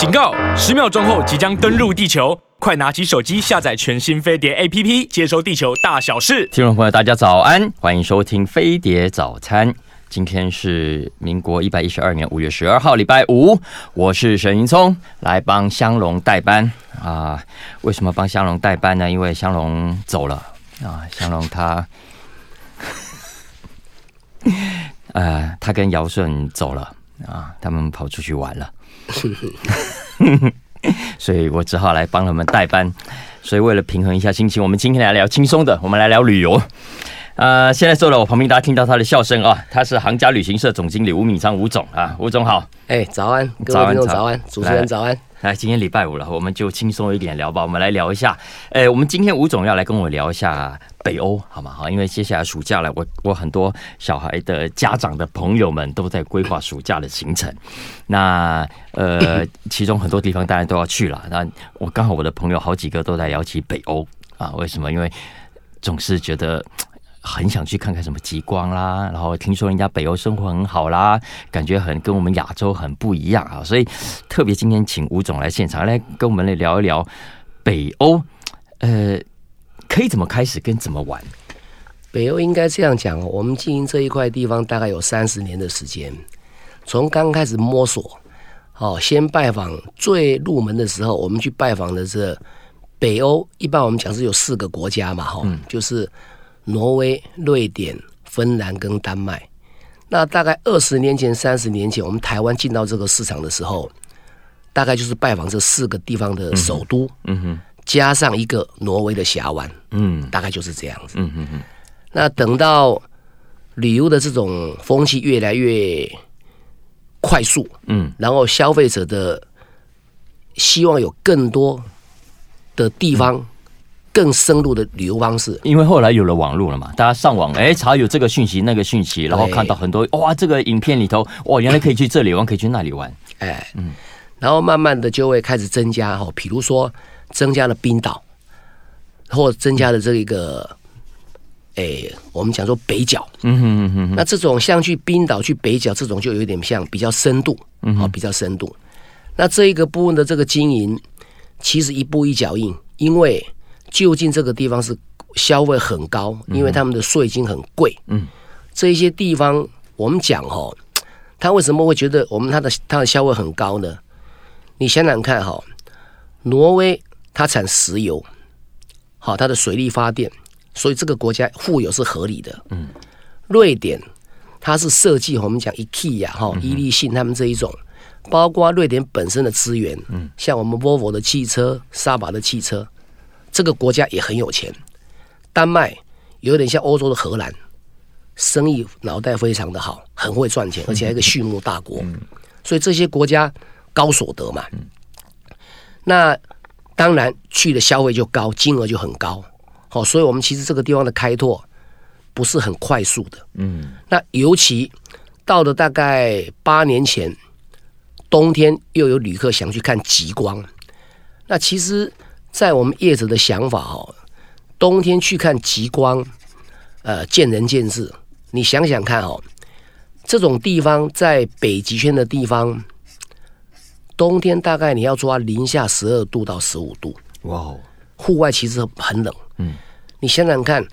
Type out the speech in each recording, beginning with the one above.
警告！十秒钟后即将登陆地球，快拿起手机下载全新飞碟 APP，接收地球大小事。听众朋友，大家早安，欢迎收听飞碟早餐。今天是民国一百一十二年五月十二号，礼拜五。我是沈云聪，来帮香龙代班啊。为什么帮香龙代班呢？因为香龙走了啊。香龙他，呃，他跟姚顺走了啊，他们跑出去玩了。所以我只好来帮他们代班。所以为了平衡一下心情，我们今天来聊轻松的，我们来聊旅游。呃，现在坐在我旁边，大家听到他的笑声啊，他是航家旅行社总经理吴敏章吴总啊，吴总好。哎，早安，各位听众早安，主持人早安。来，今天礼拜五了，我们就轻松一点聊吧。我们来聊一下，哎，我们今天吴总要来跟我聊一下北欧，好吗？好，因为接下来暑假了，我我很多小孩的家长的朋友们都在规划暑假的行程。那呃，其中很多地方当然都要去了。那我刚好我的朋友好几个都在聊起北欧啊，为什么？因为总是觉得。很想去看看什么极光啦，然后听说人家北欧生活很好啦，感觉很跟我们亚洲很不一样啊，所以特别今天请吴总来现场来跟我们来聊一聊北欧，呃，可以怎么开始跟怎么玩？北欧应该这样讲，我们经营这一块地方大概有三十年的时间，从刚开始摸索，哦，先拜访最入门的时候，我们去拜访的是北欧，一般我们讲是有四个国家嘛，哈，嗯，就是。挪威、瑞典、芬兰跟丹麦，那大概二十年前、三十年前，我们台湾进到这个市场的时候，大概就是拜访这四个地方的首都，嗯哼，加上一个挪威的峡湾，嗯，大概就是这样子，嗯哼，那等到旅游的这种风气越来越快速，嗯，然后消费者的希望有更多的地方。更深入的旅游方式，因为后来有了网络了嘛，大家上网哎查有这个讯息那个讯息，然后看到很多哇，这个影片里头哇，原来可以去这里玩，可以去那里玩，哎，嗯，然后慢慢的就会开始增加哦，比如说增加了冰岛，或增加了这一个，哎，我们讲说北角，嗯哼嗯哼，那这种像去冰岛去北角这种就有点像比较深度，嗯，好比较深度，那这一个部分的这个经营其实一步一脚印，因为。究竟这个地方是消费很高，因为他们的税金很贵。嗯，这一些地方我们讲哈，他为什么会觉得我们他的他的消费很高呢？你想想看哈，挪威它产石油，好，它的水力发电，所以这个国家富有是合理的。嗯，瑞典它是设计我们讲 IKEA 哈，伊利信他们这一种，包括瑞典本身的资源，嗯，像我们 Volvo 的汽车、沙巴的汽车。这个国家也很有钱，丹麦有点像欧洲的荷兰，生意脑袋非常的好，很会赚钱，而且还有一个畜牧大国，所以这些国家高所得嘛，那当然去的消费就高，金额就很高，好，所以我们其实这个地方的开拓不是很快速的，嗯，那尤其到了大概八年前，冬天又有旅客想去看极光，那其实。在我们业者的想法哦，冬天去看极光，呃，见仁见智。你想想看哦，这种地方在北极圈的地方，冬天大概你要抓零下十二度到十五度。哇，户外其实很冷。嗯，你想想看，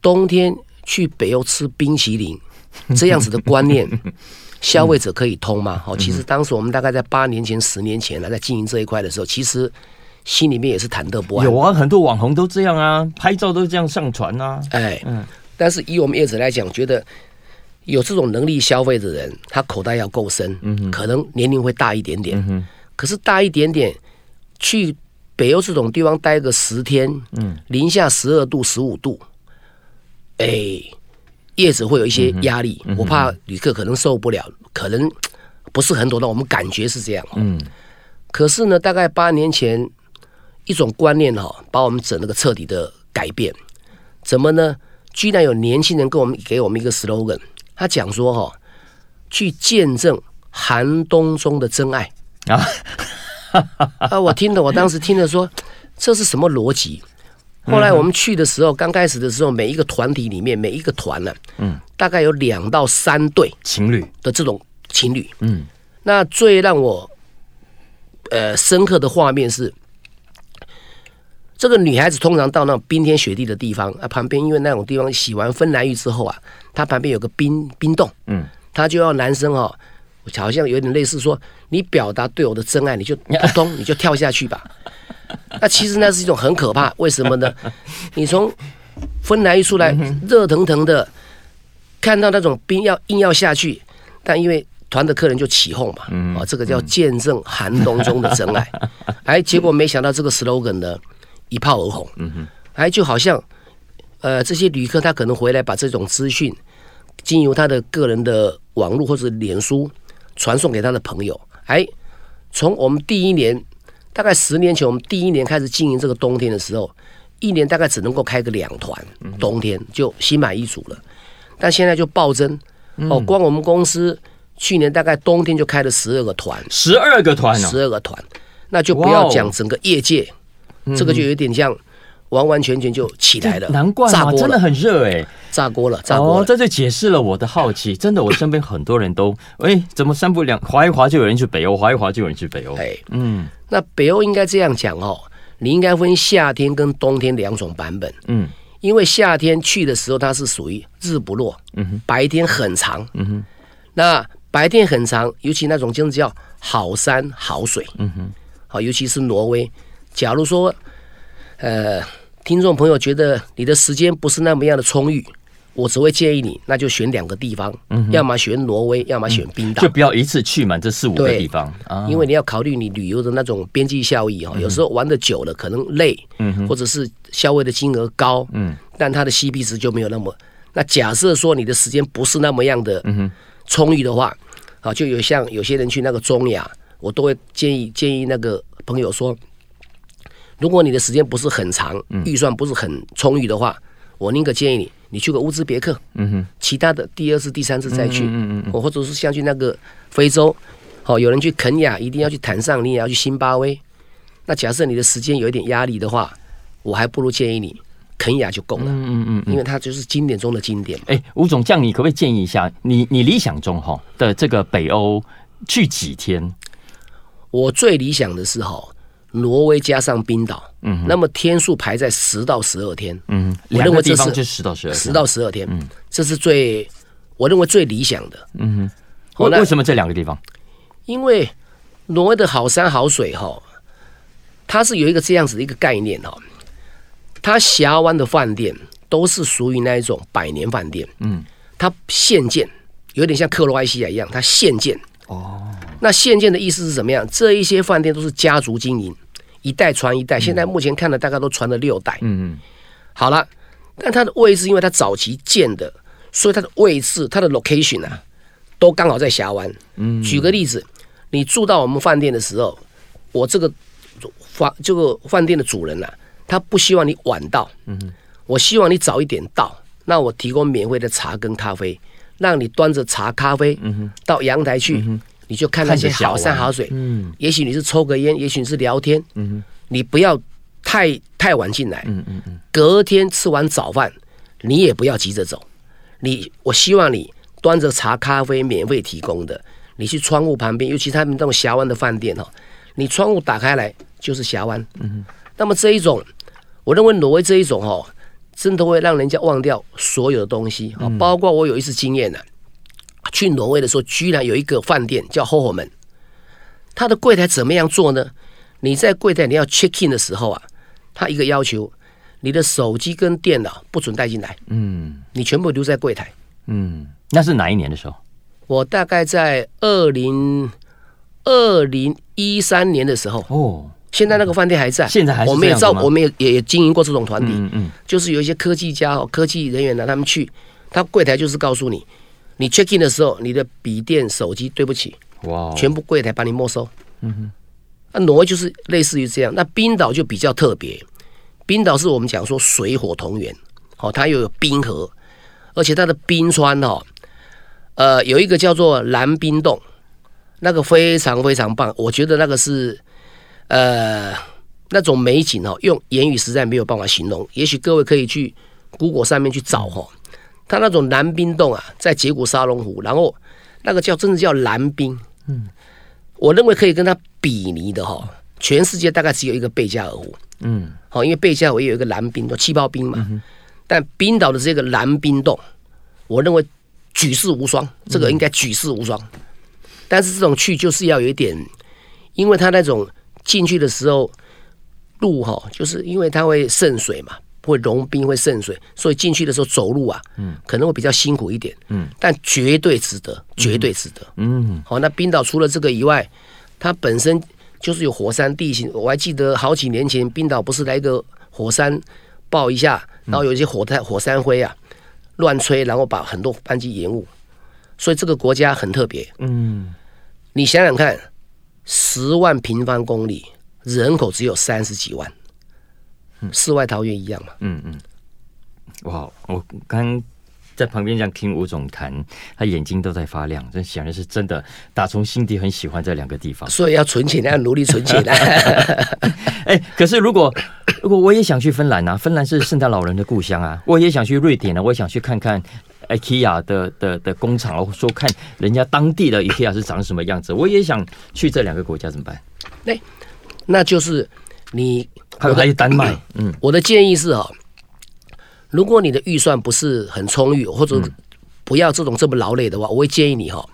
冬天去北欧吃冰淇淋，这样子的观念，消费者可以通吗？好，其实当时我们大概在八年前、十年前呢，在经营这一块的时候，其实。心里面也是忐忑不安。有啊，很多网红都这样啊，拍照都这样上传啊。哎，嗯，但是以我们业者来讲，觉得有这种能力消费的人，他口袋要够深，嗯，可能年龄会大一点点，可是大一点点去北欧这种地方待个十天，嗯，零下十二度、十五度，哎，业者会有一些压力，嗯，我怕旅客可能受不了，可能不是很多的，我们感觉是这样，嗯，可是呢，大概八年前。一种观念哈，把我们整个彻底的改变。怎么呢？居然有年轻人跟我们给我们一个 slogan，他讲说哈，去见证寒冬中的真爱啊！啊，我听的，我当时听了说，这是什么逻辑？后来我们去的时候，刚开始的时候，每一个团体里面，每一个团呢，嗯，大概有两到三对情侣的这种情侣，嗯，那最让我。呃深刻的画面是，这个女孩子通常到那种冰天雪地的地方啊，旁边因为那种地方洗完芬兰浴之后啊，她旁边有个冰冰洞，嗯，她就要男生哦，好像有点类似说，你表达对我的真爱，你就扑通 你就跳下去吧。那其实那是一种很可怕，为什么呢？你从芬兰浴出来，热腾腾的，看到那种冰要硬要下去，但因为团的客人就起哄嘛，啊，这个叫见证寒冬中的真爱。哎，结果没想到这个 slogan 呢一炮而红，哎，就好像呃这些旅客他可能回来把这种资讯经由他的个人的网络或者脸书传送给他的朋友。哎，从我们第一年。大概十年前，我们第一年开始经营这个冬天的时候，一年大概只能够开个两团，冬天就心满意足了。但现在就暴增。哦，光我们公司去年大概冬天就开了十二个团，十二个团，十二个团，那就不要讲整个业界，这个就有点像。完完全全就起来了，难怪啊，真的很热哎，炸锅了，炸锅了。哦，这就解释了我的好奇。真的，我身边很多人都，哎，怎么三不两滑一滑就有人去北欧，滑一滑就有人去北欧。哎，嗯，那北欧应该这样讲哦，你应该分夏天跟冬天两种版本。嗯，因为夏天去的时候，它是属于日不落，嗯哼，白天很长，嗯哼，那白天很长，尤其那种就是叫好山好水，嗯哼，好，尤其是挪威。假如说，呃。听众朋友觉得你的时间不是那么样的充裕，我只会建议你，那就选两个地方，嗯、要么选挪威，要么选冰岛，就不要一次去满这四五个地方，啊、因为你要考虑你旅游的那种边际效益哈，嗯、有时候玩的久了可能累，嗯、或者是消费的金额高，嗯、但它的 CP 值就没有那么。那假设说你的时间不是那么样的充裕的话，啊，就有像有些人去那个中亚，我都会建议建议那个朋友说。如果你的时间不是很长，预算不是很充裕的话，我宁可建议你，你去个乌兹别克，嗯哼，其他的第二次、第三次再去，嗯嗯，或者是像去那个非洲，好，有人去肯亚，一定要去坦桑尼亚，你也要去新巴威。那假设你的时间有一点压力的话，我还不如建议你肯亚就够了，嗯嗯，因为它就是经典中的经典嘛。哎，吴总，这样你可不可以建议一下，你你理想中哈的这个北欧去几天？我最理想的是哈。挪威加上冰岛，嗯，那么天数排在十到十二天，嗯，我认为这是十到十二，十到十二天，嗯，这是最我认为最理想的，嗯哼。为为什么这两个地方？因为挪威的好山好水哈，它是有一个这样子的一个概念哈，它峡湾的饭店都是属于那一种百年饭店，嗯，它现建，有点像克罗埃西亚一样，它现建，哦，那现建的意思是怎么样？这一些饭店都是家族经营。一代传一代，现在目前看的大概都传了六代。嗯嗯，好了，但它的位置，因为它早期建的，所以它的位置，它的 location 啊，都刚好在峡湾。嗯，举个例子，你住到我们饭店的时候，我这个房这个饭店的主人呐、啊，他不希望你晚到。嗯，我希望你早一点到，那我提供免费的茶跟咖啡，让你端着茶咖啡，嗯到阳台去。嗯你就看那些好山好水，嗯，也许你是抽个烟，也许你是聊天，嗯，你不要太太晚进来，嗯嗯嗯，隔天吃完早饭，你也不要急着走，你我希望你端着茶咖啡免费提供的，你去窗户旁边，尤其他们这种峡湾的饭店哈，你窗户打开来就是峡湾，嗯哼，那么这一种，我认为挪威这一种哈，真的会让人家忘掉所有的东西，啊，包括我有一次经验呢。去挪威的时候，居然有一个饭店叫 Holmen，他的柜台怎么样做呢？你在柜台你要 check in 的时候啊，他一个要求，你的手机跟电脑不准带进来，嗯，你全部留在柜台，嗯，那是哪一年的时候？我大概在二零二零一三年的时候，哦，现在那个饭店还在，现在还是我们也造，我们也也经营过这种团体，嗯嗯，就是有一些科技家哦，科技人员呢，他们去，他柜台就是告诉你。你 check in 的时候，你的笔电、手机，对不起，哇全部柜台把你没收。嗯哼，那挪威就是类似于这样。那冰岛就比较特别，冰岛是我们讲说水火同源，哦，它又有冰河，而且它的冰川哦，呃，有一个叫做蓝冰洞，那个非常非常棒，我觉得那个是呃那种美景哦，用言语实在没有办法形容。也许各位可以去 Google 上面去找哈。它那种蓝冰洞啊，在捷谷沙龙湖，然后那个叫真的叫蓝冰，嗯，我认为可以跟它比拟的哈，全世界大概只有一个贝加尔湖。嗯，好，因为贝加尔湖也有一个蓝冰洞，气泡冰嘛。嗯、但冰岛的这个蓝冰洞，我认为举世无双，这个应该举世无双。嗯、但是这种去就是要有一点，因为它那种进去的时候路哈，就是因为它会渗水嘛，会融冰会渗水，所以进去的时候走路啊，嗯，可能会比较辛苦一点。嗯，但绝对值得，绝对值得。嗯，好，那冰岛除了这个以外，它本身。就是有火山地形，我还记得好几年前冰岛不是来一个火山爆一下，然后有一些火炭火山灰啊乱吹，然后把很多班机延误，所以这个国家很特别。嗯，你想想看，十万平方公里，人口只有三十几万，世外桃源一样嘛。嗯嗯，哇，我刚。在旁边这样听吴总谈，他眼睛都在发亮，这显然是真的打从心底很喜欢这两个地方。所以要存钱，要努力存钱。哎，可是如果如果我也想去芬兰啊，芬兰是圣诞老人的故乡啊，我也想去瑞典啊，我也想去看看 IKEA 的的的工厂，或者说看人家当地的 IKEA 是长什么样子，我也想去这两个国家，怎么办？那那就是你还有还有丹麦，嗯，我的建议是啊。如果你的预算不是很充裕，或者不要这种这么劳累的话，我会建议你哈，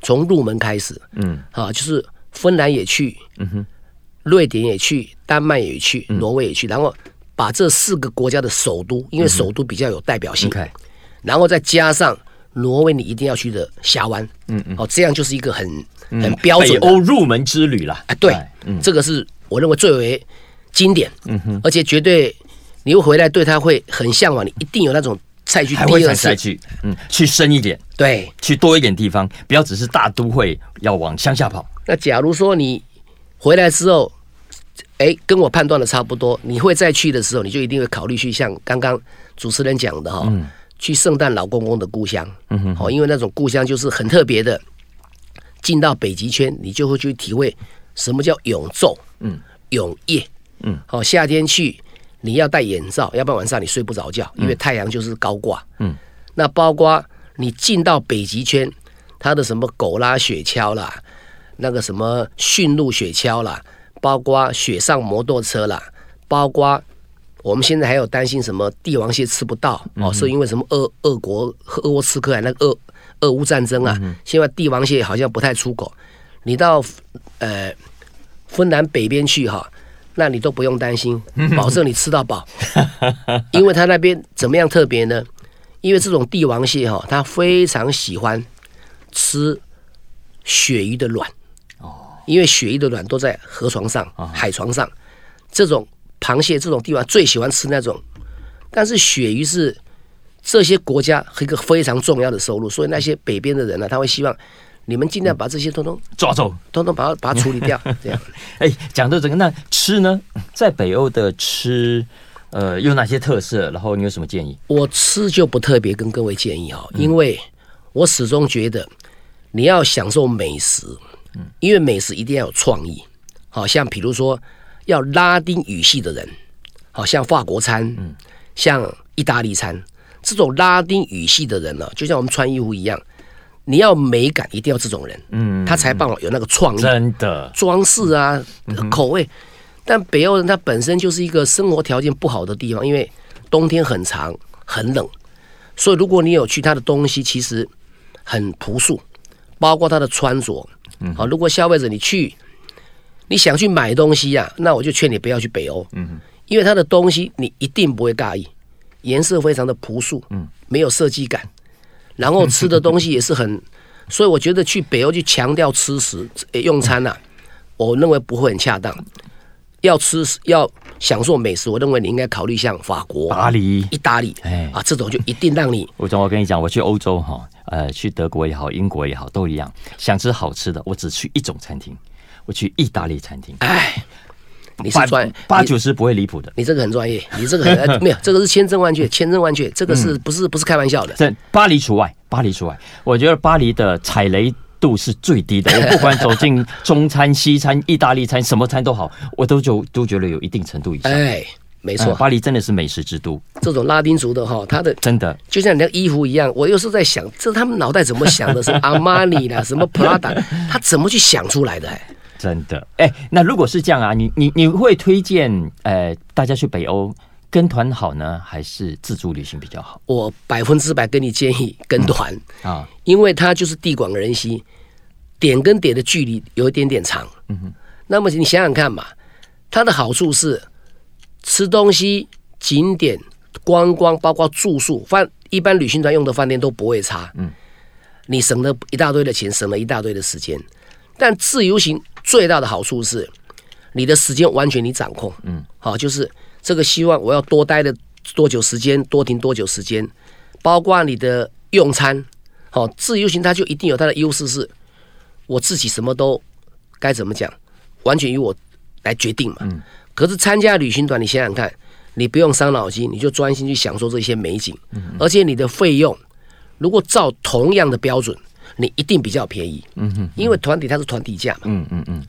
从入门开始，嗯，啊，就是芬兰也去，嗯哼，瑞典也去，丹麦也去，挪威也去，然后把这四个国家的首都，因为首都比较有代表性，然后再加上挪威你一定要去的峡湾，嗯嗯，哦，这样就是一个很很标准欧入门之旅了，哎，对，这个是我认为最为经典，嗯哼，而且绝对。你又回来，对他会很向往。你一定有那种再去第二次再去，嗯，去深一点，对，去多一点地方，不要只是大都会，要往乡下跑。那假如说你回来之后，哎，跟我判断的差不多，你会再去的时候，你就一定会考虑去像刚刚主持人讲的哈，嗯、去圣诞老公公的故乡，嗯哼，好，因为那种故乡就是很特别的。进到北极圈，你就会去体会什么叫永昼，嗯，永夜，嗯，好，夏天去。你要戴眼罩，要不然晚上你睡不着觉，因为太阳就是高挂。嗯，那包括你进到北极圈，它的什么狗拉雪橇啦，那个什么驯鹿雪橇啦，包括雪上摩托车啦，包括我们现在还有担心什么帝王蟹吃不到哦，是因为什么俄俄国俄罗斯克兰那个俄俄乌战争啊，现在帝王蟹好像不太出口。你到呃芬兰北边去哈。那你都不用担心，保证你吃到饱，因为他那边怎么样特别呢？因为这种帝王蟹哈，它非常喜欢吃鳕鱼的卵哦，因为鳕鱼的卵都在河床上、海床上，这种螃蟹这种地方最喜欢吃那种，但是鳕鱼是这些国家一个非常重要的收入，所以那些北边的人呢，他会希望。你们尽量把这些通通抓走，通通把它把它处理掉，这样。哎，讲到这个，那吃呢？在北欧的吃，呃，有哪些特色？然后你有什么建议？我吃就不特别跟各位建议哈，因为我始终觉得你要享受美食，嗯，因为美食一定要有创意。好像比如说要拉丁语系的人，好像法国餐，嗯，像意大利餐，这种拉丁语系的人呢，就像我们穿衣服一样。你要美感，一定要这种人，嗯，他才办法有那个创意，真的。装饰啊，口味。但北欧人他本身就是一个生活条件不好的地方，因为冬天很长，很冷，所以如果你有去他的东西，其实很朴素，包括他的穿着，嗯，好，如果消费者你去，你想去买东西呀，那我就劝你不要去北欧，嗯，因为他的东西你一定不会大意，颜色非常的朴素，嗯，没有设计感。然后吃的东西也是很，所以我觉得去北欧去强调吃食用餐呐、啊，我认为不会很恰当。要吃要享受美食，我认为你应该考虑像法国、巴黎、意大利，哎啊，这种就一定让你。吴总，我跟你讲，我去欧洲哈，呃，去德国也好，英国也好，都一样。想吃好吃的，我只去一种餐厅，我去意大利餐厅。哎。你是专八九十不会离谱的，你这个很专业，你这个很 没有，这个是千真万确，千真万确，这个是不是不是开玩笑的？这巴黎除外，巴黎除外。我觉得巴黎的踩雷度是最低的。我不管走进 中餐、西餐、意大利餐，什么餐都好，我都就都觉得有一定程度以上。哎，没错，巴黎真的是美食之都。这种拉丁族的哈，他的 真的就像你的衣服一样，我有时候在想，这他们脑袋怎么想的？是阿玛尼啦，什么普拉达，他怎么去想出来的？真的。哎、欸，那如果是这样啊，你你你会推荐呃大家去北欧跟团好呢，还是自助旅行比较好？我百分之百跟你建议跟团啊，嗯、因为它就是地广人稀，点跟点的距离有一点点长。嗯哼，那么你想想看嘛，它的好处是吃东西、景点、观光，包括住宿饭，一般旅行团用的饭店都不会差。嗯。你省了一大堆的钱，省了一大堆的时间，但自由行最大的好处是，你的时间完全你掌控。嗯，好，就是这个希望我要多待的多久时间，多停多久时间，包括你的用餐。好，自由行它就一定有它的优势，是我自己什么都该怎么讲，完全由我来决定嘛。嗯。可是参加旅行团，你想想看，你不用伤脑筋，你就专心去享受这些美景，嗯，而且你的费用。如果照同样的标准，你一定比较便宜。嗯哼，因为团体它是团体价嘛。嗯嗯嗯，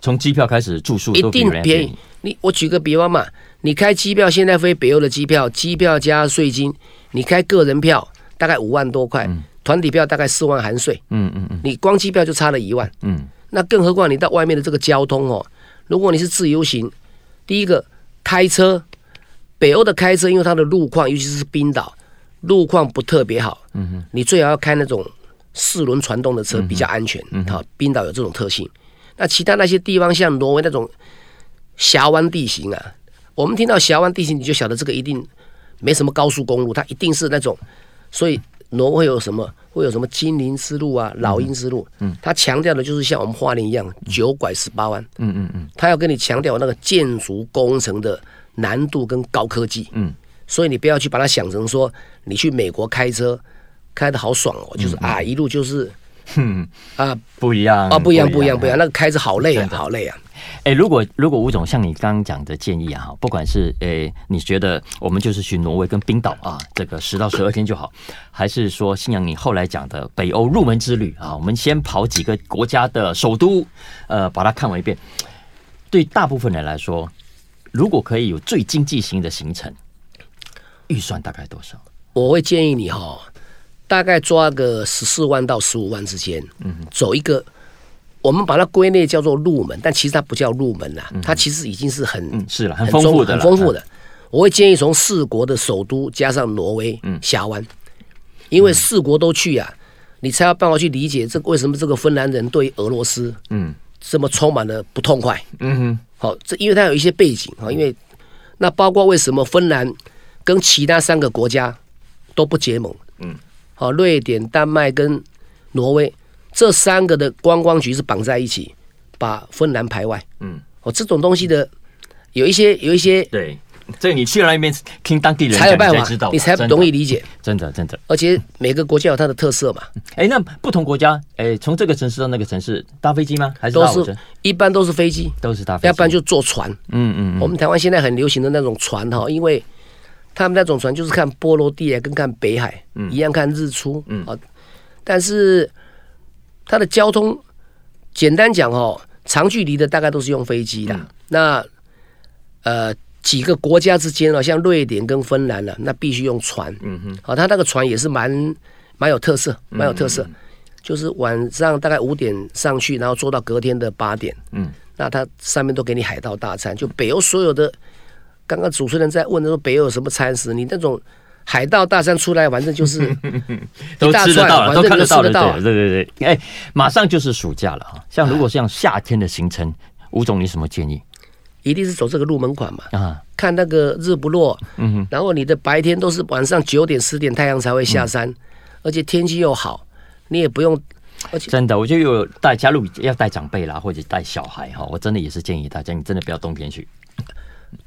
从机票开始，住宿一定便宜。你我举个比方嘛，你开机票，现在飞北欧的机票，机票加税金，你开个人票大概五万多块，团体票大概四万含税。嗯嗯嗯，你光机票就差了一万。嗯，那更何况你到外面的这个交通哦，如果你是自由行，第一个开车，北欧的开车，因为它的路况，尤其是冰岛。路况不特别好，嗯哼，你最好要开那种四轮传动的车比较安全。嗯，好，冰岛有这种特性。那其他那些地方，像挪威那种峡湾地形啊，我们听到峡湾地形，你就晓得这个一定没什么高速公路，它一定是那种。所以挪威有什么？会有什么精灵之路啊、老鹰之路？嗯，它强调的就是像我们花莲一样九拐十八弯。嗯嗯嗯，它要跟你强调那个建筑工程的难度跟高科技。嗯。所以你不要去把它想成说，你去美国开车开的好爽哦，就是啊一路就是，哼啊不一样啊不一样不一样不一样，那个开着好累啊好累啊。哎，如果如果吴总像你刚刚讲的建议啊，不管是哎你觉得我们就是去挪威跟冰岛啊，这个十到十二天就好，还是说信仰你后来讲的北欧入门之旅啊，我们先跑几个国家的首都，呃，把它看完一遍。对大部分人来说，如果可以有最经济型的行程。预算大概多少？我会建议你哈，大概抓个十四万到十五万之间，嗯，走一个，我们把它归类叫做入门，但其实它不叫入门啦，它其实已经是很是了，很丰富的，很丰富的。我会建议从四国的首都加上挪威峡湾，因为四国都去啊，你才有办法去理解这为什么这个芬兰人对俄罗斯嗯。这么充满了不痛快，嗯哼，好，这因为它有一些背景啊，因为那包括为什么芬兰。跟其他三个国家都不结盟，嗯，好，瑞典、丹麦跟挪威这三个的观光局是绑在一起，把芬兰排外，嗯，哦，这种东西的有一些有一些，对，这个你去了那边听当地人才有办法，你才容易理解，真的真的，而且每个国家有它的特色嘛，哎，那不同国家，哎，从这个城市到那个城市搭飞机吗？还是都是一般都是飞机，都是搭飞机，要不然就坐船，嗯嗯，我们台湾现在很流行的那种船哈，因为。他们那种船就是看波罗的海跟看北海、嗯、一样看日出，嗯，但是它的交通简单讲哦，长距离的大概都是用飞机的。嗯、那呃几个国家之间哦，像瑞典跟芬兰呢，那必须用船，嗯哼，好，它那个船也是蛮蛮有特色，蛮有特色，嗯、就是晚上大概五点上去，然后坐到隔天的八点，嗯，那它上面都给你海盗大餐，就北欧所有的。刚刚主持人在问的时候，北欧有什么餐食？你那种海盗大山出来，反正就是 都吃得到了，都看得到了。对对对，哎，马上就是暑假了哈。像如果像夏天的行程，吴总你什么建议？一定是走这个入门款嘛。啊，看那个日不落，嗯哼，然后你的白天都是晚上九点十点太阳才会下山，而且天气又好，你也不用。而且真的，我就有带加入要带长辈啦，或者带小孩哈，我真的也是建议大家，你真的不要冬天去。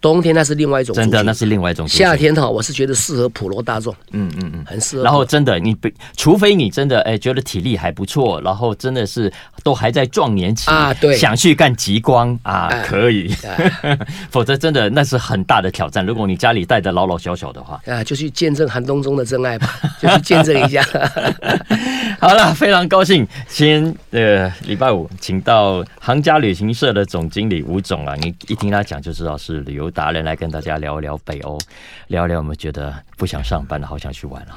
冬天那是另外一种，真的那是另外一种。夏天哈，我是觉得适合普罗大众，嗯嗯嗯，很适合。然后真的，你不，除非你真的哎觉得体力还不错，然后真的是都还在壮年期啊，对，想去干极光啊，可以。否则真的那是很大的挑战。如果你家里带的老老小小的话，啊，就去见证寒冬中的真爱吧，就去见证一下。好了，非常高兴，先呃礼拜五，请到行家旅行社的总经理吴总啊，你一听他讲就知道是旅游达人，来跟大家聊一聊北欧，聊一聊我们觉得不想上班了，好想去玩了。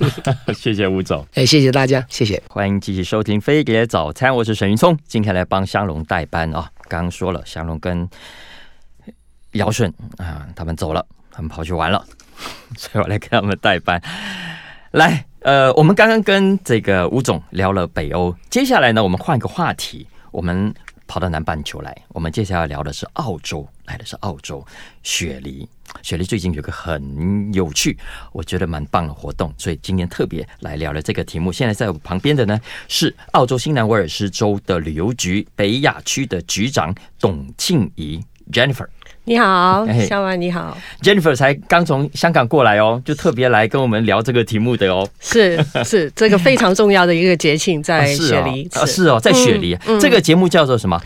谢谢吴总，哎，谢谢大家，谢谢，欢迎继续收听飞碟早餐，我是沈云聪，今天来帮香龙代班啊。刚刚说了，香龙跟尧舜啊，他们走了，他们跑去玩了，所以我来给他们代班。来，呃，我们刚刚跟这个吴总聊了北欧，接下来呢，我们换一个话题，我们跑到南半球来，我们接下来聊的是澳洲，来的是澳洲雪梨。雪梨最近有个很有趣，我觉得蛮棒的活动，所以今天特别来聊了这个题目。现在在我旁边的呢是澳洲新南威尔士州的旅游局北亚区的局长董庆怡 Jennifer。你好，小婉，你好，Jennifer 才刚从香港过来哦，就特别来跟我们聊这个题目的哦。是 是，这个非常重要的一个节庆在雪梨，啊，是哦，在雪梨，这个节目叫做什么？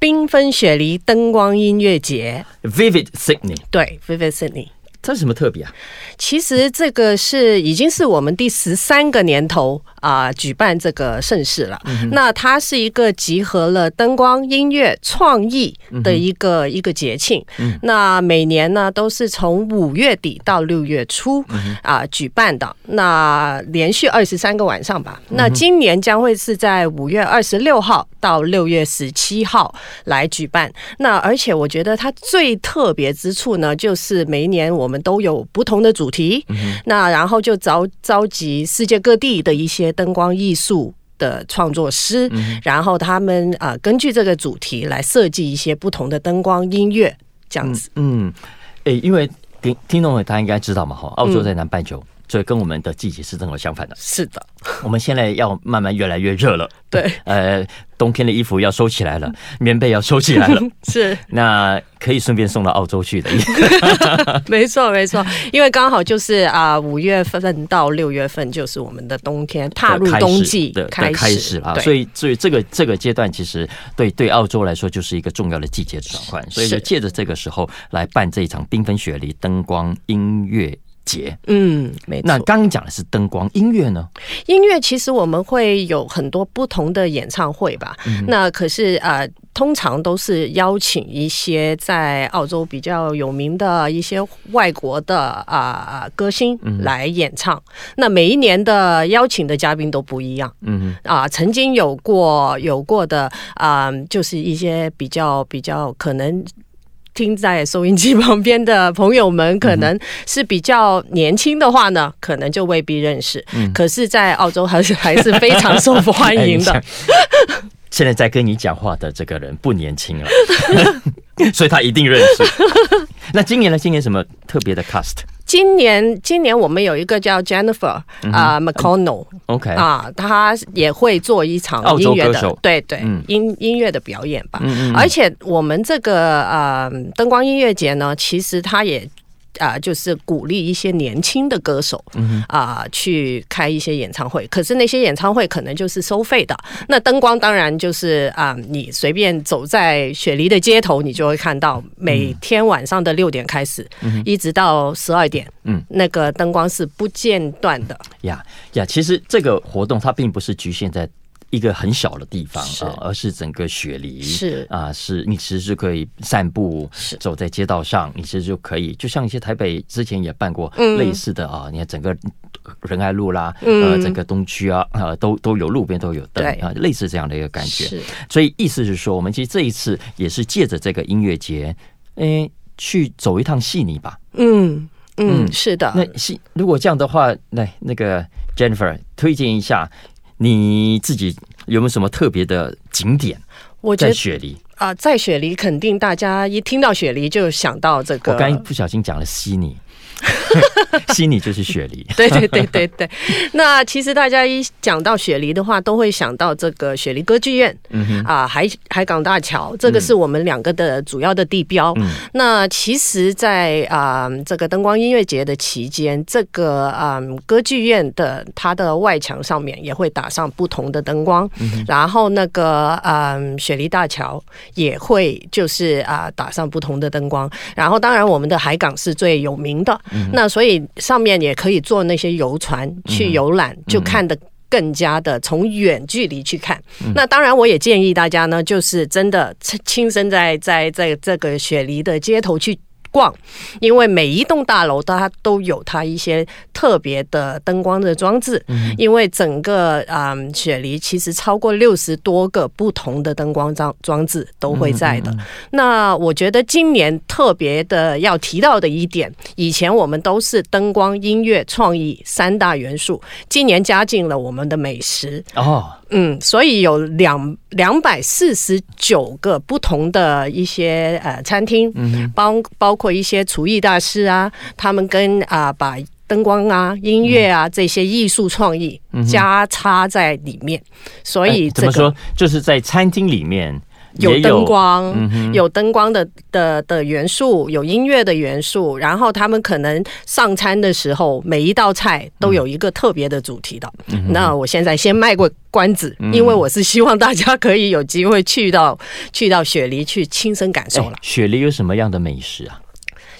缤纷雪梨灯光音乐节，Vivid Sydney，对，Vivid Sydney。这是什么特别啊？其实这个是已经是我们第十三个年头啊、呃、举办这个盛事了。嗯、那它是一个集合了灯光、音乐、创意的一个、嗯、一个节庆。嗯、那每年呢都是从五月底到六月初啊、举办的。那连续二十三个晚上吧。嗯、那今年将会是在五月二十六号到六月十七号来举办。那而且我觉得它最特别之处呢，就是每一年我们都有不同的主题，嗯、那然后就召召集世界各地的一些灯光艺术的创作师，嗯、然后他们啊、呃、根据这个主题来设计一些不同的灯光音乐，这样子。嗯，哎、嗯，因为听听众们他应该知道嘛，哈，澳洲在南半球。嗯所以跟我们的季节是正好相反的。是的，我们现在要慢慢越来越热了。对，呃，冬天的衣服要收起来了，棉被要收起来了。是，那可以顺便送到澳洲去的。没错，没错，因为刚好就是啊，五月份到六月份就是我们的冬天踏入冬季的开始啊。所以，所以这个这个阶段其实对对澳洲来说就是一个重要的季节转换。所以就借着这个时候来办这一场缤纷雪梨灯光音乐节，嗯，没错。那刚刚讲的是灯光音乐呢？音乐其实我们会有很多不同的演唱会吧。嗯、那可是呃，通常都是邀请一些在澳洲比较有名的一些外国的啊、呃、歌星来演唱。嗯、那每一年的邀请的嘉宾都不一样。嗯哼啊、呃，曾经有过有过的啊、呃，就是一些比较比较可能。听在收音机旁边的朋友们，可能是比较年轻的话呢，可能就未必认识。嗯，可是，在澳洲还是还是非常受欢迎的。现在在跟你讲话的这个人不年轻了，所以他一定认识。那今年呢？今年什么特别的 cast？今年，今年我们有一个叫 Jennifer 啊 McConnell，OK 啊，他也会做一场音乐的，对对，音音乐的表演吧。而且我们这个呃灯光音乐节呢，其实他也。啊、呃，就是鼓励一些年轻的歌手啊、去开一些演唱会。可是那些演唱会可能就是收费的。那灯光当然就是啊、呃，你随便走在雪梨的街头，你就会看到每天晚上的六点开始，嗯、一直到十二点，嗯，那个灯光是不间断的。呀呀，其实这个活动它并不是局限在。一个很小的地方啊，而是整个雪梨是啊，是你其实是可以散步，走在街道上，你其实就可以，就像一些台北之前也办过类似的啊，嗯、你看整个仁爱路啦，呃，整个东区啊，呃，都都有路边都有灯对啊，类似这样的一个感觉。是所以意思是说，我们其实这一次也是借着这个音乐节，诶，去走一趟悉尼吧。嗯嗯，是的。那悉如果这样的话，那那个 Jennifer 推荐一下。你自己有没有什么特别的景点？我在雪梨啊，在雪梨肯定大家一听到雪梨就想到这个。我刚不小心讲了悉尼。悉尼就是雪梨，对对对对对。那其实大家一讲到雪梨的话，都会想到这个雪梨歌剧院，嗯哼啊，海海港大桥，这个是我们两个的主要的地标。嗯、那其实在，在、呃、啊这个灯光音乐节的期间，这个啊、呃、歌剧院的它的外墙上面也会打上不同的灯光，嗯、然后那个啊、呃、雪梨大桥也会就是啊、呃、打上不同的灯光，然后当然我们的海港是最有名的。那所以上面也可以坐那些游船去游览，嗯、就看得更加的从远距离去看。那当然，我也建议大家呢，就是真的亲身在在在这个雪梨的街头去。逛，因为每一栋大楼它都有它一些特别的灯光的装置，嗯、因为整个啊、嗯、雪梨其实超过六十多个不同的灯光装装置都会在的。那我觉得今年特别的要提到的一点，以前我们都是灯光、音乐、创意三大元素，今年加进了我们的美食哦。嗯，所以有两两百四十九个不同的一些呃餐厅，嗯包包括一些厨艺大师啊，他们跟啊、呃、把灯光啊、音乐啊这些艺术创意加插在里面，所以、这个、怎么说？就是在餐厅里面。有灯光，嗯、有灯光的的的元素，有音乐的元素，然后他们可能上餐的时候，每一道菜都有一个特别的主题的。嗯、那我现在先卖过关子，嗯、因为我是希望大家可以有机会去到去到雪梨去亲身感受了。雪梨有什么样的美食啊？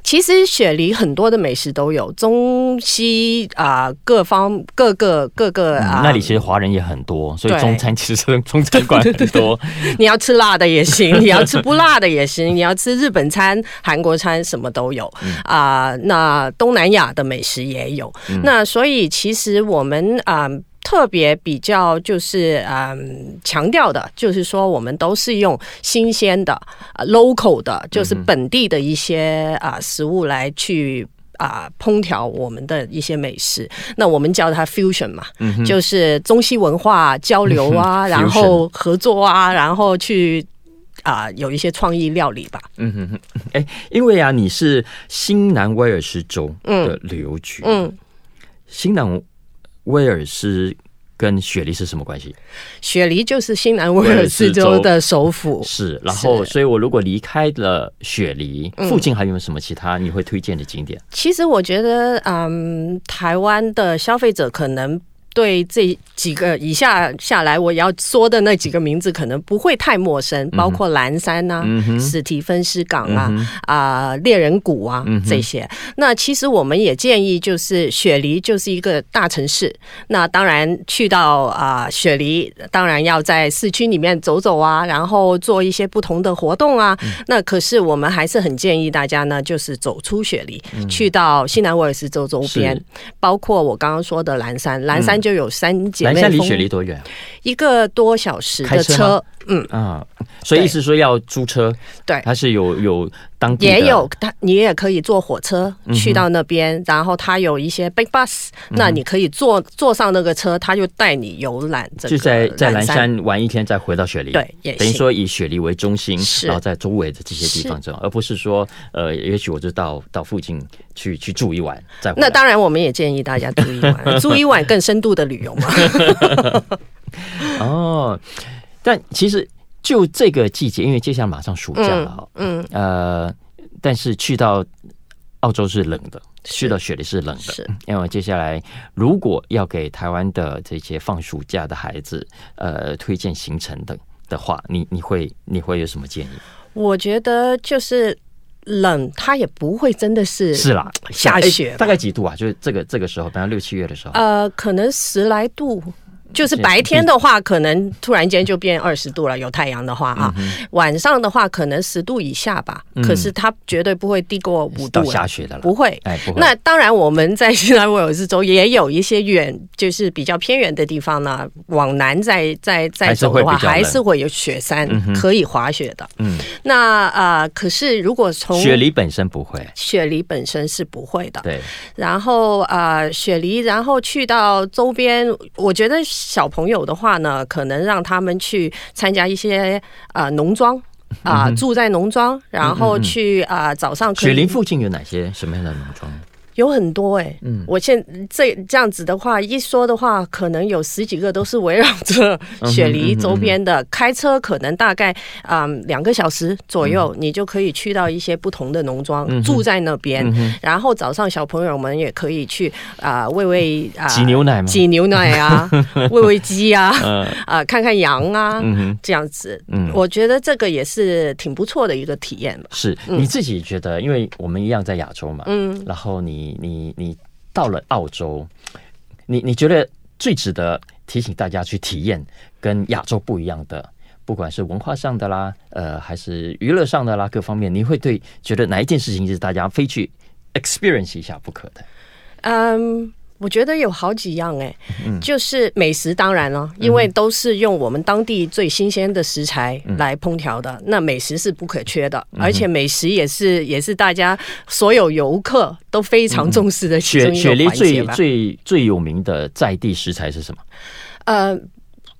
其实雪梨很多的美食都有，中西啊、呃、各方各个各个啊、嗯，那里其实华人也很多，所以中餐其实 中餐馆很多。你要吃辣的也行，你要吃不辣的也行，你要吃日本餐、韩国餐什么都有啊、嗯呃。那东南亚的美食也有，嗯、那所以其实我们啊。呃特别比较就是嗯强调的，就是说我们都是用新鲜的啊 local 的，就是本地的一些啊食物来去啊烹调我们的一些美食。那我们叫它 fusion 嘛，就是中西文化交流啊，然后合作啊，然后去啊有一些创意料理吧。嗯哼哼，哎，因为啊你是新南威尔士州的旅游局，嗯，新南。威尔斯跟雪梨是什么关系？雪梨就是新南威尔士州的首府。是，然后，所以我如果离开了雪梨，附近还有没有什么其他你会推荐的景点？其实我觉得，嗯，台湾的消费者可能。对这几个以下下来我要说的那几个名字可能不会太陌生，包括蓝山呐、啊、嗯、史提芬斯港啊、啊猎人谷啊、嗯、这些。那其实我们也建议，就是雪梨就是一个大城市。那当然去到啊雪梨，当然要在市区里面走走啊，然后做一些不同的活动啊。嗯、那可是我们还是很建议大家呢，就是走出雪梨，嗯、去到新南威尔士州周边，包括我刚刚说的蓝山，蓝山就。就有三姐妹峰，蓝山离雪梨多远？一个多小时的车，车嗯。啊，所以意思说要租车，对，它是有有当地也有，他你也可以坐火车去到那边，嗯、然后他有一些 big bus，、嗯、那你可以坐坐上那个车，他就带你游览，就在在蓝山玩一天，再回到雪梨，对，也等于说以雪梨为中心，然后在周围的这些地方走，是而不是说呃，也许我就到到附近去去住一晚。那当然，我们也建议大家住一晚，住一晚更深度的旅游嘛。哦。但其实就这个季节，因为接下来马上暑假了哈，嗯，嗯呃，但是去到澳洲是冷的，去到雪梨是冷的，是因为接下来如果要给台湾的这些放暑假的孩子，呃，推荐行程的的话，你你会你会有什么建议？我觉得就是冷，它也不会真的是是啦，下雪，大概几度啊？就是这个这个时候，大概六七月的时候，呃，可能十来度。就是白天的话，可能突然间就变二十度了，有太阳的话啊。晚上的话，可能十度以下吧。可是它绝对不会低过五度。下雪的了，不会。哎，不会。那当然，我们在新南威尔士州也有一些远，就是比较偏远的地方呢。往南再再再走的话，还是会有雪山可以滑雪的。嗯。那啊，可是如果从雪梨本身不会，雪梨本身是不会的。对。然后啊，雪梨，然后去到周边，我觉得。小朋友的话呢，可能让他们去参加一些啊农庄啊，住在农庄，然后去啊、呃、早上可以。雪林附近有哪些什么样的农庄？有很多哎、欸，嗯，我现这这样子的话一说的话，可能有十几个都是围绕着雪梨周边的，开车可能大概啊两个小时左右，你就可以去到一些不同的农庄，住在那边，然后早上小朋友们也可以去啊喂喂啊挤牛奶吗？挤牛奶啊，喂喂鸡啊，啊看看羊啊，这样子，嗯，我觉得这个也是挺不错的一个体验吧。是你自己觉得，因为我们一样在亚洲嘛，嗯，然后你。你你到了澳洲，你你觉得最值得提醒大家去体验跟亚洲不一样的，不管是文化上的啦，呃，还是娱乐上的啦，各方面，你会对觉得哪一件事情是大家非去 experience 一下不可的？嗯。我觉得有好几样哎，就是美食当然了，因为都是用我们当地最新鲜的食材来烹调的，那美食是不可缺的，而且美食也是也是大家所有游客都非常重视的其中一个环节吧。雪雪梨最最最有名的在地食材是什么？呃。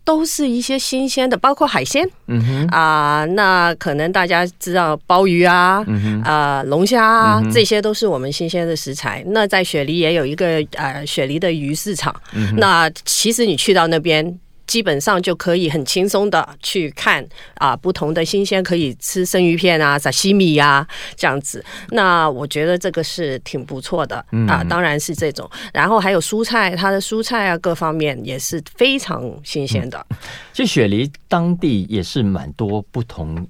都是一些新鲜的，包括海鲜，嗯哼。啊、呃，那可能大家知道鲍鱼啊，啊，龙虾啊，这些都是我们新鲜的食材。那在雪梨也有一个呃雪梨的鱼市场，嗯、那其实你去到那边。基本上就可以很轻松的去看啊，不同的新鲜可以吃生鱼片啊、沙西米呀这样子。那我觉得这个是挺不错的啊，当然是这种。然后还有蔬菜，它的蔬菜啊各方面也是非常新鲜的。其实雪梨当地也是蛮多不同。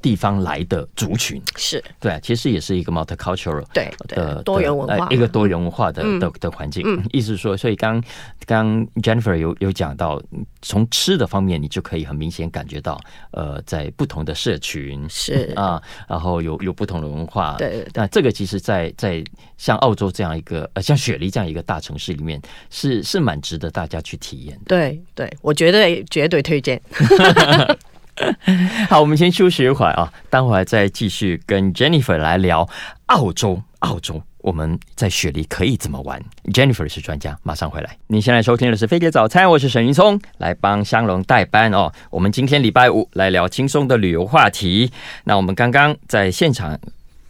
地方来的族群是对，其实也是一个 multicultural 对的多元文化，一个多元文化的的的环境。嗯意思是说，所以刚刚 Jennifer 有有讲到，从吃的方面，你就可以很明显感觉到，呃，在不同的社群是 啊，然后有有不同的文化。对，那这个其实，在在像澳洲这样一个呃，像雪梨这样一个大城市里面，是是蛮值得大家去体验的。对对，我觉得绝对推荐。好，我们先休息一会儿啊，待会儿再继续跟 Jennifer 来聊澳洲。澳洲，我们在雪梨可以怎么玩？Jennifer 是专家，马上回来。你现在收听的是《飞碟早餐》，我是沈云聪，来帮香龙代班哦。我们今天礼拜五来聊轻松的旅游话题。那我们刚刚在现场，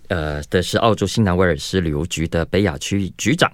呃，的是澳洲新南威尔士旅游局的北亚区局长。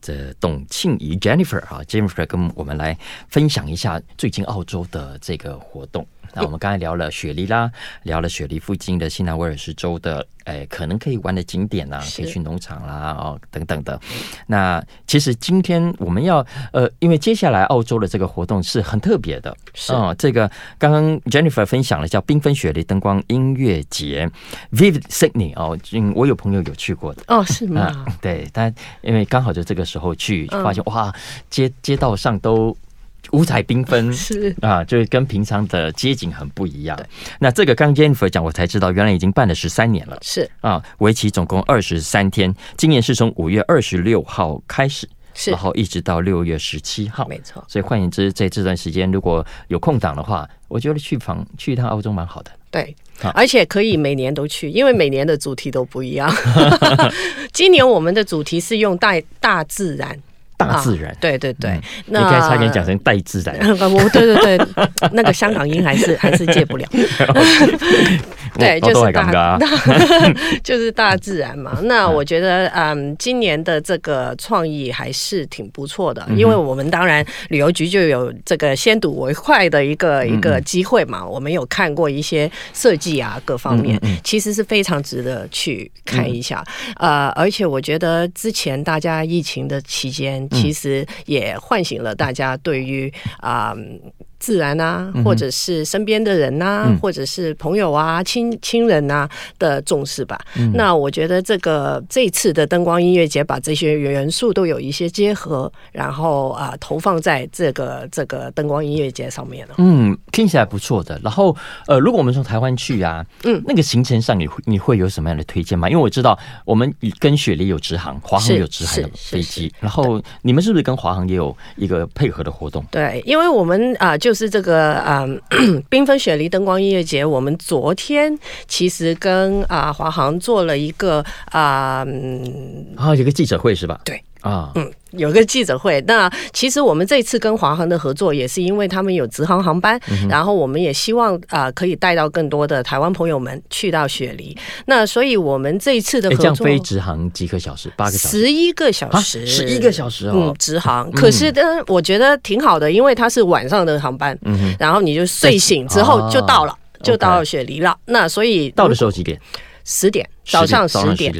这董庆怡 Jennifer 啊，Jennifer 跟我们来分享一下最近澳洲的这个活动。那我们刚才聊了雪梨啦，聊了雪梨附近的新南威尔士州的。哎，可能可以玩的景点啊，可以去农场啦，哦，等等的。那其实今天我们要呃，因为接下来澳洲的这个活动是很特别的，是哦。这个刚刚 Jennifer 分享了叫缤纷雪梨灯光音乐节，Vivid Sydney 哦，嗯，我有朋友有去过的哦，是吗？呃、对，但因为刚好就这个时候去，发现、嗯、哇，街街道上都。五彩缤纷 是啊，就是跟平常的街景很不一样。那这个刚 Jennifer 讲，我才知道原来已经办了十三年了。是啊，为期总共二十三天，今年是从五月二十六号开始，是然后一直到六月十七号。没错。所以换言之，在这段时间如果有空档的话，我觉得去访去一趟澳洲蛮好的。对，而且可以每年都去，因为每年的主题都不一样。今年我们的主题是用大大自然。大自然，对对对，嗯、那你刚才差点讲成带自然，我对对对，那个香港音还是还是戒不了。对，就是大，就是大自然嘛。那我觉得，嗯，今年的这个创意还是挺不错的，因为我们当然旅游局就有这个先睹为快的一个一个机会嘛。我们有看过一些设计啊，各方面其实是非常值得去看一下。呃，而且我觉得之前大家疫情的期间，其实也唤醒了大家对于啊。自然啊，或者是身边的人呐、啊，嗯、或者是朋友啊、亲亲人呐、啊、的重视吧。嗯、那我觉得这个这次的灯光音乐节把这些元素都有一些结合，然后啊投放在这个这个灯光音乐节上面了。嗯，听起来不错的。然后呃，如果我们从台湾去啊，嗯，那个行程上你会你会有什么样的推荐吗？因为我知道我们跟雪梨有直航，华航有直航的飞机，然后你们是不是跟华航也有一个配合的活动？对，因为我们啊就。就是这个嗯，缤纷雪梨灯光音乐节，我们昨天其实跟啊华航做了一个啊，嗯，啊，有个记者会是吧？对。啊，嗯，有个记者会。那其实我们这次跟华航的合作，也是因为他们有直航航班，嗯、然后我们也希望啊、呃，可以带到更多的台湾朋友们去到雪梨。那所以我们这一次的合作，这样飞直航几个小时？八个小时？十一个小时？十一个小时哦，嗯、直航。可是呢，我觉得挺好的，因为它是晚上的航班，嗯、然后你就睡醒之后就到了，啊、就到雪梨了。那所以到的时候几点？十点，早上十点。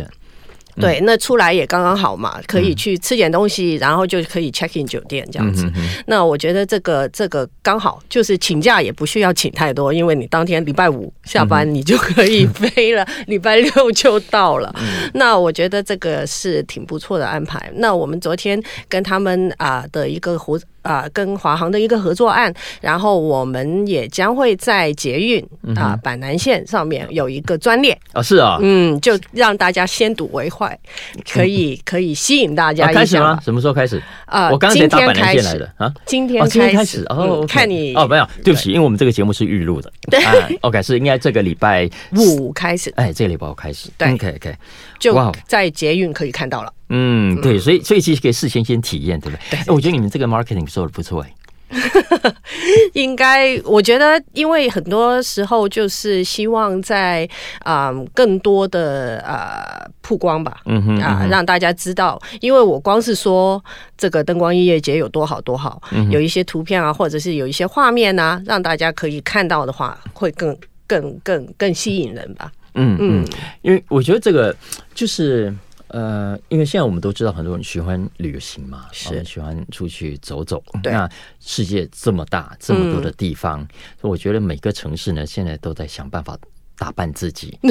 对，那出来也刚刚好嘛，可以去吃点东西，然后就可以 check in 酒店这样子。那我觉得这个这个刚好，就是请假也不需要请太多，因为你当天礼拜五下班你就可以飞了，礼拜六就到了。那我觉得这个是挺不错的安排。那我们昨天跟他们啊的一个合啊、呃，跟华航的一个合作案，然后我们也将会在捷运啊、呃、板南线上面有一个专列。啊，是啊，嗯，就让大家先睹为快，可以 可以吸引大家一下。开始吗？什么时候开始？啊、呃，我刚才打板南线来的啊，今天开始。哦，嗯、看你哦，没有，对不起，因为我们这个节目是预录的，对、啊、，OK，是应该这个礼拜五开始，哎，这个礼拜五开始，对，OK OK，就在捷运可以看到了。嗯，对，所以所以其实可以事先先体验，对不对？对，我觉得你们这个 marketing 做的不错哎。应该，我觉得，因为很多时候就是希望在啊、呃、更多的啊、呃、曝光吧，嗯哼，啊、呃、让大家知道，因为我光是说这个灯光音乐节有多好多好，嗯，有一些图片啊，或者是有一些画面啊，让大家可以看到的话，会更更更更吸引人吧。嗯嗯，因为我觉得这个就是。呃，因为现在我们都知道很多人喜欢旅行嘛，是。喜欢出去走走。那世界这么大，这么多的地方，嗯，所以我觉得每个城市呢，现在都在想办法打扮自己。对，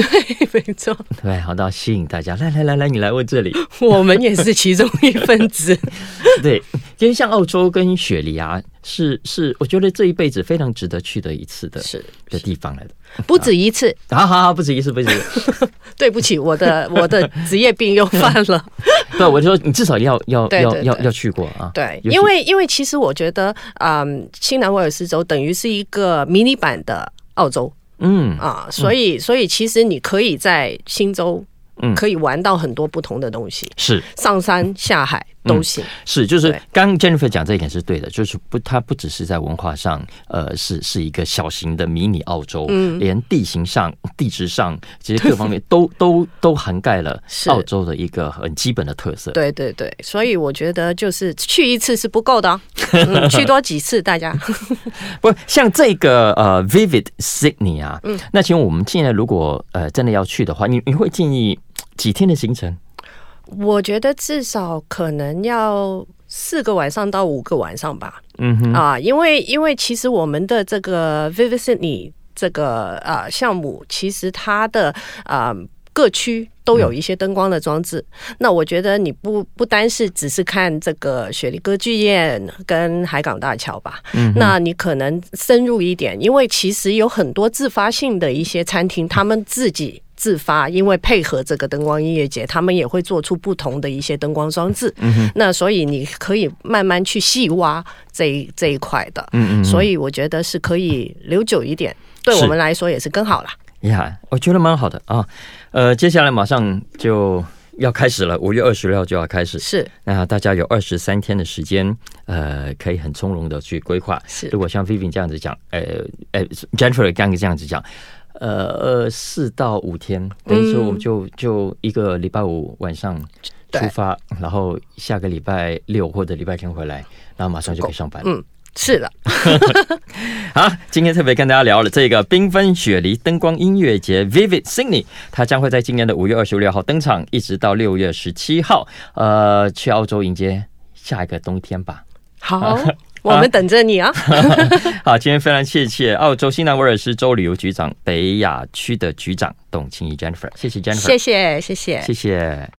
没错。对，好到吸引大家，来来来来，你来我这里。我们也是其中一份子。对，因为像澳洲跟雪梨啊，是是，我觉得这一辈子非常值得去的一次的，是的地方来的。不止一次，好好好，不止一次，不止一次。对不起，我的我的职业病又犯了。对，我就说你至少要要要要要去过啊。对，因为因为其实我觉得，嗯，新南威尔斯州等于是一个迷你版的澳洲，嗯。啊，所以所以其实你可以在新州。嗯，可以玩到很多不同的东西，是。上山下海都行。嗯、是，就是刚 Jennifer 讲这一点是对的，就是不，它不只是在文化上，呃，是是一个小型的迷你澳洲，嗯，连地形上、地质上，其实各方面都 都都涵盖了澳洲的一个很基本的特色。对对对，所以我觉得就是去一次是不够的，嗯、去多几次，大家。不，像这个呃，Vivid Sydney 啊，嗯，那请问我们现在如果呃真的要去的话，你你会建议？几天的行程？我觉得至少可能要四个晚上到五个晚上吧。嗯哼啊，因为因为其实我们的这个 Vivid Sydney 这个啊项目，其实它的啊各区都有一些灯光的装置。嗯。那我觉得你不不单是只是看这个雪梨歌剧院跟海港大桥吧。嗯，那你可能深入一点，因为其实有很多自发性的一些餐厅，他们自己。自发，因为配合这个灯光音乐节，他们也会做出不同的一些灯光装置。嗯哼，那所以你可以慢慢去细挖这一这一块的。嗯嗯，所以我觉得是可以留久一点，对我们来说也是更好了。呀，我觉得蛮好的啊。呃，接下来马上就要开始了，五月二十六号就要开始。是，那大家有二十三天的时间，呃，可以很从容的去规划。是，如果像 Vivian 这样子讲，呃，呃，Jennifer 刚刚这样子讲。呃呃，四到五天，等于说我们就就一个礼拜五晚上出发，然后下个礼拜六或者礼拜天回来，然后马上就可以上班。嗯，是的。好，今天特别跟大家聊了这个缤纷雪梨灯光音乐节 Vivid Sydney，它将会在今年的五月二十六号登场，一直到六月十七号，呃，去澳洲迎接下一个冬天吧。好。我们等着你啊！好，今天非常谢谢澳洲新南威尔士州旅游局长北亚区的局长董卿怡 Jennifer，谢谢 Jennifer，谢谢谢谢谢谢。